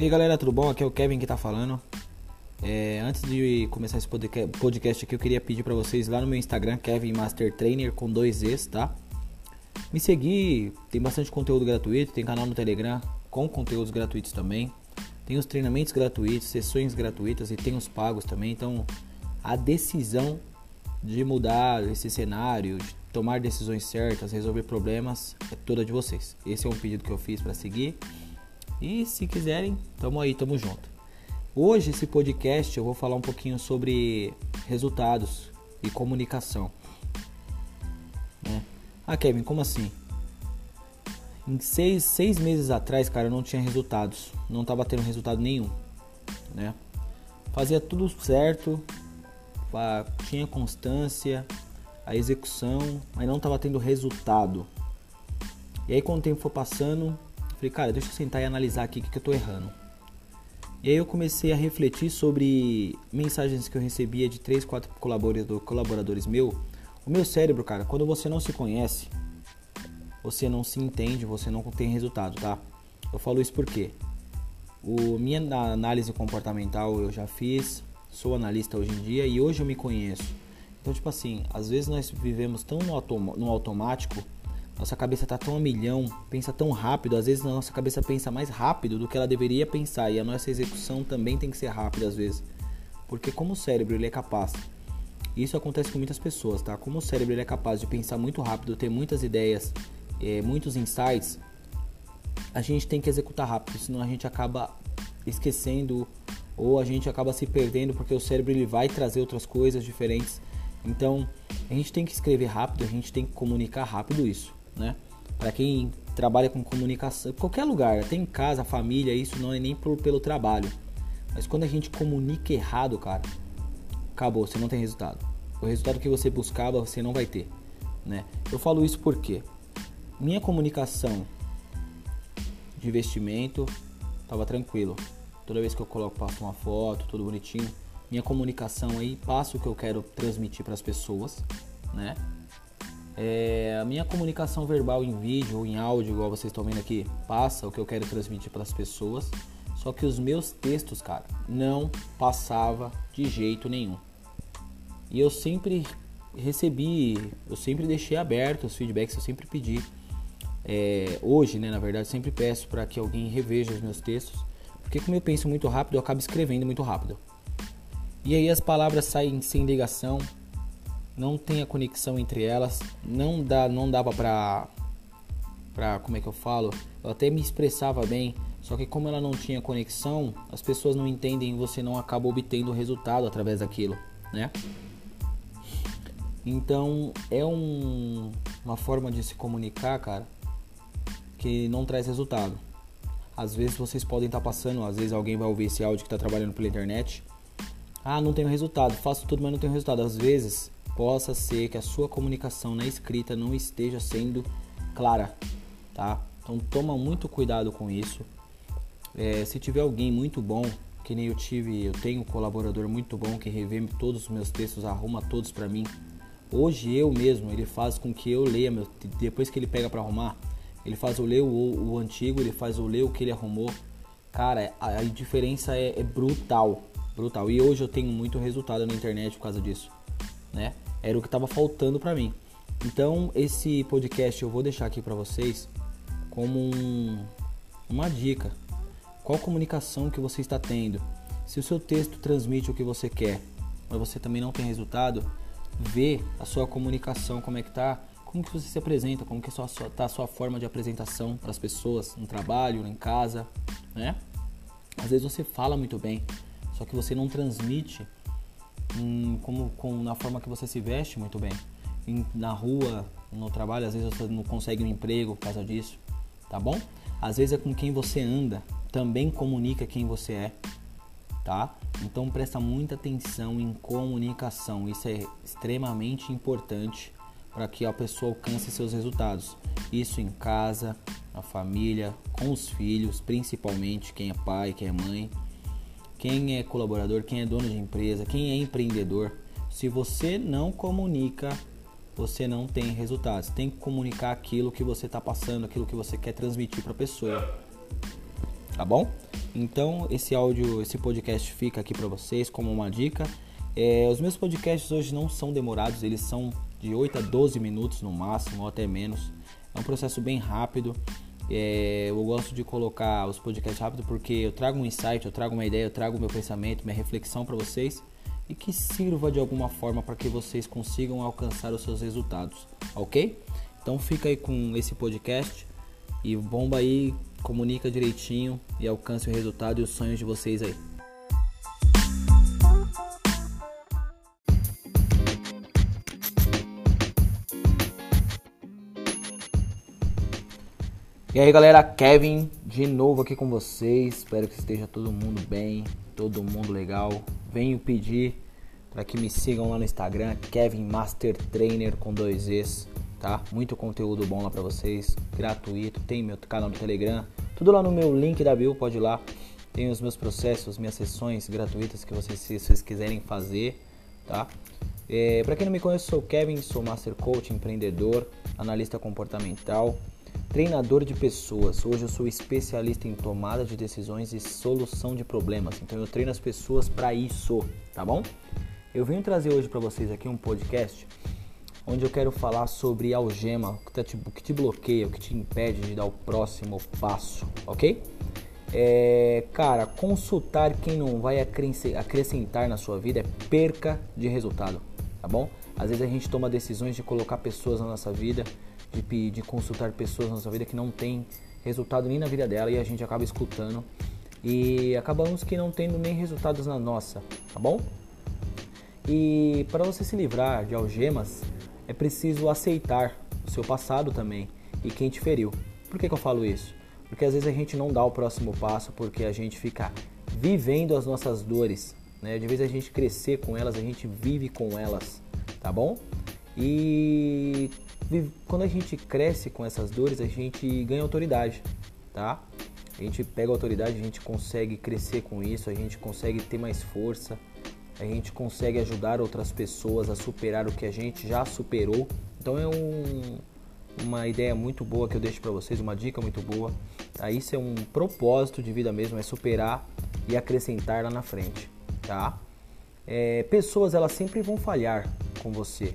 E aí galera, tudo bom? Aqui é o Kevin que tá falando. É, antes de começar esse podcast aqui, eu queria pedir para vocês lá no meu Instagram, Kevin Master Trainer com dois Es, tá? Me seguir, tem bastante conteúdo gratuito, tem canal no Telegram com conteúdos gratuitos também. Tem os treinamentos gratuitos, sessões gratuitas e tem os pagos também. Então, a decisão de mudar esse cenário, de tomar decisões certas, resolver problemas, é toda de vocês. Esse é um pedido que eu fiz para seguir. E se quiserem, tamo aí, tamo junto. Hoje esse podcast eu vou falar um pouquinho sobre resultados e comunicação. Né? Ah, Kevin, como assim? Em seis, seis meses atrás, cara, eu não tinha resultados. Não tava tendo resultado nenhum. Né? Fazia tudo certo, tinha constância, a execução, mas não estava tendo resultado. E aí, quando o tempo foi passando, falei, cara, deixa eu sentar e analisar aqui o que, que eu estou errando. E aí eu comecei a refletir sobre mensagens que eu recebia de 3, 4 colaboradores, colaboradores meu. O meu cérebro, cara, quando você não se conhece, você não se entende, você não tem resultado, tá? Eu falo isso porque o minha análise comportamental eu já fiz, sou analista hoje em dia e hoje eu me conheço. Então, tipo assim, às vezes nós vivemos tão no, autom no automático, nossa cabeça tá tão a milhão, pensa tão rápido, às vezes a nossa cabeça pensa mais rápido do que ela deveria pensar e a nossa execução também tem que ser rápida às vezes. Porque como o cérebro ele é capaz, isso acontece com muitas pessoas, tá? Como o cérebro ele é capaz de pensar muito rápido, ter muitas ideias, é, muitos insights, a gente tem que executar rápido, senão a gente acaba esquecendo ou a gente acaba se perdendo porque o cérebro ele vai trazer outras coisas diferentes então, a gente tem que escrever rápido, a gente tem que comunicar rápido isso, né? Para quem trabalha com comunicação, qualquer lugar, até em casa, família, isso não é nem por, pelo trabalho. Mas quando a gente comunica errado, cara, acabou, você não tem resultado. O resultado que você buscava, você não vai ter, né? Eu falo isso porque minha comunicação de investimento estava tranquilo. Toda vez que eu coloco, passo uma foto, tudo bonitinho, minha comunicação aí, passo o que eu quero transmitir para as pessoas, né? É, a minha comunicação verbal em vídeo ou em áudio, igual vocês estão vendo aqui, passa o que eu quero transmitir para as pessoas. Só que os meus textos, cara, não passava de jeito nenhum. E eu sempre recebi, eu sempre deixei aberto os feedbacks, eu sempre pedi. É, hoje, né, na verdade, sempre peço para que alguém reveja os meus textos, porque como eu penso muito rápido, eu acabo escrevendo muito rápido. E aí as palavras saem sem ligação, não tem a conexão entre elas, não dá, não dava pra, pra, como é que eu falo? Eu até me expressava bem, só que como ela não tinha conexão, as pessoas não entendem e você não acaba obtendo resultado através daquilo, né? Então é um, uma forma de se comunicar, cara, que não traz resultado. Às vezes vocês podem estar tá passando, às vezes alguém vai ouvir esse áudio que está trabalhando pela internet ah, não tenho resultado, faço tudo, mas não tenho resultado. Às vezes, possa ser que a sua comunicação na escrita não esteja sendo clara, tá? Então, toma muito cuidado com isso. É, se tiver alguém muito bom, que nem eu tive, eu tenho um colaborador muito bom que revê todos os meus textos, arruma todos para mim. Hoje eu mesmo, ele faz com que eu leia, meu, depois que ele pega para arrumar, ele faz eu ler o, o, antigo, ele faz eu ler o que ele arrumou. Cara, a, a diferença é, é brutal brutal. E hoje eu tenho muito resultado na internet por causa disso, né? Era o que estava faltando para mim. Então, esse podcast eu vou deixar aqui para vocês como um, uma dica. Qual comunicação que você está tendo? Se o seu texto transmite o que você quer, mas você também não tem resultado, vê a sua comunicação como é que tá, como que você se apresenta, como que está a sua forma de apresentação para as pessoas no trabalho, em casa, né? Às vezes você fala muito bem, só que você não transmite como, com, na forma que você se veste muito bem. Em, na rua, no trabalho, às vezes você não consegue um emprego por causa disso, tá bom? Às vezes é com quem você anda, também comunica quem você é, tá? Então presta muita atenção em comunicação, isso é extremamente importante para que a pessoa alcance seus resultados. Isso em casa, na família, com os filhos, principalmente quem é pai, quem é mãe quem é colaborador, quem é dono de empresa, quem é empreendedor. Se você não comunica, você não tem resultados. Tem que comunicar aquilo que você está passando, aquilo que você quer transmitir para a pessoa. Tá bom? Então esse áudio, esse podcast fica aqui para vocês como uma dica. É, os meus podcasts hoje não são demorados, eles são de 8 a 12 minutos no máximo, ou até menos. É um processo bem rápido. É, eu gosto de colocar os podcasts rápido porque eu trago um insight, eu trago uma ideia, eu trago meu pensamento, minha reflexão para vocês e que sirva de alguma forma para que vocês consigam alcançar os seus resultados, ok? Então fica aí com esse podcast e bomba aí, comunica direitinho e alcance o resultado e os sonhos de vocês aí. E aí galera, Kevin de novo aqui com vocês. Espero que esteja todo mundo bem, todo mundo legal. Venho pedir para que me sigam lá no Instagram, Kevin Master Trainer com dois Es, tá? Muito conteúdo bom lá para vocês, gratuito. Tem meu canal no Telegram, tudo lá no meu link da bio, pode ir lá. Tem os meus processos, minhas sessões gratuitas que vocês, se vocês quiserem fazer, tá? É, para quem não me conhece, sou Kevin, sou Master Coach, empreendedor, analista comportamental Treinador de pessoas. Hoje eu sou especialista em tomada de decisões e solução de problemas. Então eu treino as pessoas para isso, tá bom? Eu venho trazer hoje para vocês aqui um podcast onde eu quero falar sobre algema, o que, tá que te bloqueia, o que te impede de dar o próximo passo, ok? É, cara, consultar quem não vai acrescentar na sua vida é perca de resultado, tá bom? Às vezes a gente toma decisões de colocar pessoas na nossa vida de, de consultar pessoas na nossa vida que não tem resultado nem na vida dela e a gente acaba escutando e acabamos que não tendo nem resultados na nossa, tá bom? E para você se livrar de algemas é preciso aceitar o seu passado também e quem te feriu. Por que, que eu falo isso? Porque às vezes a gente não dá o próximo passo porque a gente fica vivendo as nossas dores, né? De vez a gente crescer com elas, a gente vive com elas, tá bom? E quando a gente cresce com essas dores, a gente ganha autoridade, tá? A gente pega autoridade, a gente consegue crescer com isso, a gente consegue ter mais força, a gente consegue ajudar outras pessoas a superar o que a gente já superou. Então é um, uma ideia muito boa que eu deixo para vocês, uma dica muito boa. Tá? Isso é um propósito de vida mesmo, é superar e acrescentar lá na frente, tá? É, pessoas elas sempre vão falhar com você,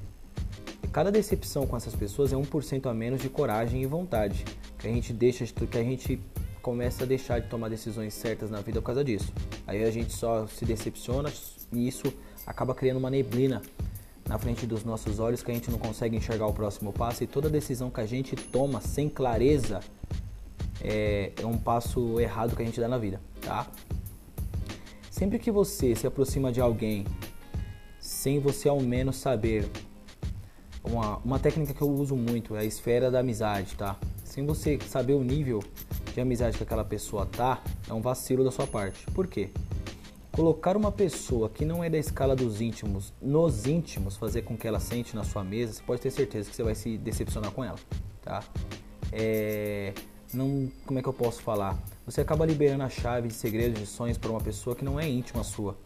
Cada decepção com essas pessoas é 1% a menos de coragem e vontade, que a gente deixa, que a gente começa a deixar de tomar decisões certas na vida por causa disso. Aí a gente só se decepciona e isso acaba criando uma neblina na frente dos nossos olhos que a gente não consegue enxergar o próximo passo e toda decisão que a gente toma sem clareza é, é um passo errado que a gente dá na vida, tá? Sempre que você se aproxima de alguém sem você ao menos saber uma, uma técnica que eu uso muito é a esfera da amizade, tá? Sem você saber o nível de amizade que aquela pessoa tá, é um vacilo da sua parte. Por quê? Colocar uma pessoa que não é da escala dos íntimos nos íntimos, fazer com que ela sente na sua mesa, você pode ter certeza que você vai se decepcionar com ela, tá? É, não, como é que eu posso falar? Você acaba liberando a chave de segredos, de sonhos para uma pessoa que não é íntima sua.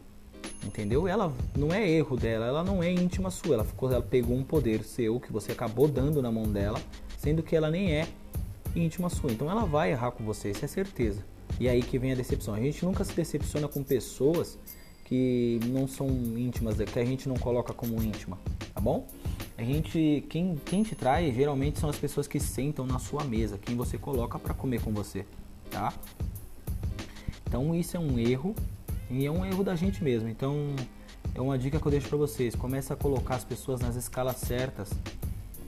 Entendeu? Ela não é erro dela, ela não é íntima sua. Ela, ficou, ela pegou um poder seu que você acabou dando na mão dela, sendo que ela nem é íntima sua. Então ela vai errar com você, isso é certeza. E aí que vem a decepção. A gente nunca se decepciona com pessoas que não são íntimas, que a gente não coloca como íntima, tá bom? A gente, quem, quem te trai geralmente são as pessoas que sentam na sua mesa, quem você coloca para comer com você, tá? Então isso é um erro e é um erro da gente mesmo. Então, é uma dica que eu deixo para vocês. Comece a colocar as pessoas nas escalas certas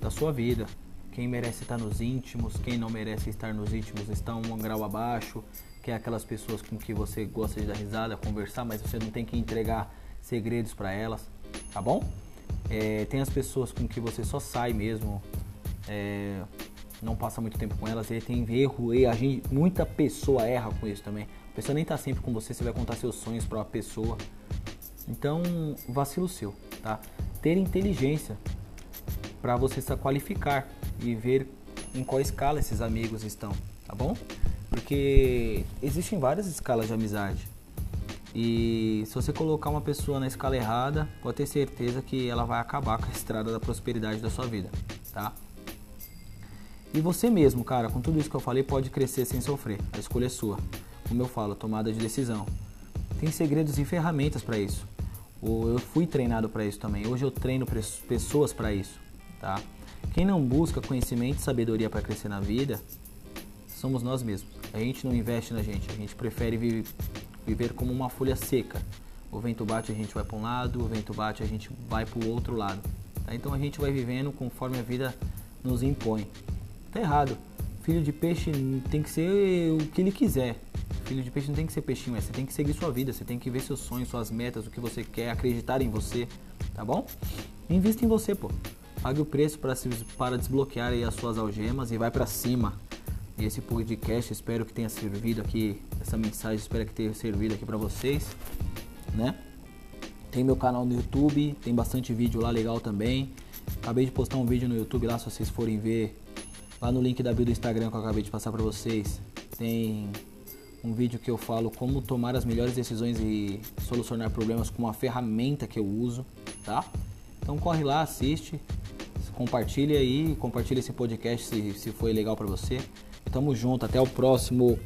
da sua vida. Quem merece estar nos íntimos, quem não merece estar nos íntimos está um grau abaixo, que é aquelas pessoas com que você gosta de dar risada, conversar, mas você não tem que entregar segredos para elas, tá bom? É, tem as pessoas com que você só sai mesmo, é, não passa muito tempo com elas, e tem erro, e a gente, muita pessoa erra com isso também. A pessoa nem tá sempre com você, você vai contar seus sonhos para uma pessoa. Então, vacilo seu, tá? Ter inteligência para você se qualificar e ver em qual escala esses amigos estão, tá bom? Porque existem várias escalas de amizade. E se você colocar uma pessoa na escala errada, pode ter certeza que ela vai acabar com a estrada da prosperidade da sua vida, tá? E você mesmo, cara, com tudo isso que eu falei, pode crescer sem sofrer. A escolha é sua. como eu falo, tomada de decisão. Tem segredos e ferramentas para isso. Eu fui treinado para isso também. Hoje eu treino pessoas para isso, tá? Quem não busca conhecimento e sabedoria para crescer na vida, somos nós mesmos. A gente não investe na gente, a gente prefere viver, viver como uma folha seca. O vento bate, a gente vai para um lado, o vento bate, a gente vai para o outro lado. Tá? Então a gente vai vivendo conforme a vida nos impõe. Tá errado. Filho de peixe tem que ser o que ele quiser. Filho de peixe não tem que ser peixinho, é, você tem que seguir sua vida, você tem que ver seus sonhos, suas metas, o que você quer, acreditar em você, tá bom? Invista em você, pô. Pague o preço para, para desbloquear as suas algemas e vai para cima. Esse podcast, espero que tenha servido aqui, essa mensagem, espero que tenha servido aqui para vocês, né? Tem meu canal no YouTube, tem bastante vídeo lá legal também. Acabei de postar um vídeo no YouTube lá, se vocês forem ver. Lá no link da bio do Instagram que eu acabei de passar para vocês, tem um vídeo que eu falo como tomar as melhores decisões e solucionar problemas com uma ferramenta que eu uso, tá? Então corre lá, assiste, compartilha aí, compartilha esse podcast se, se foi legal para você. Tamo junto, até o próximo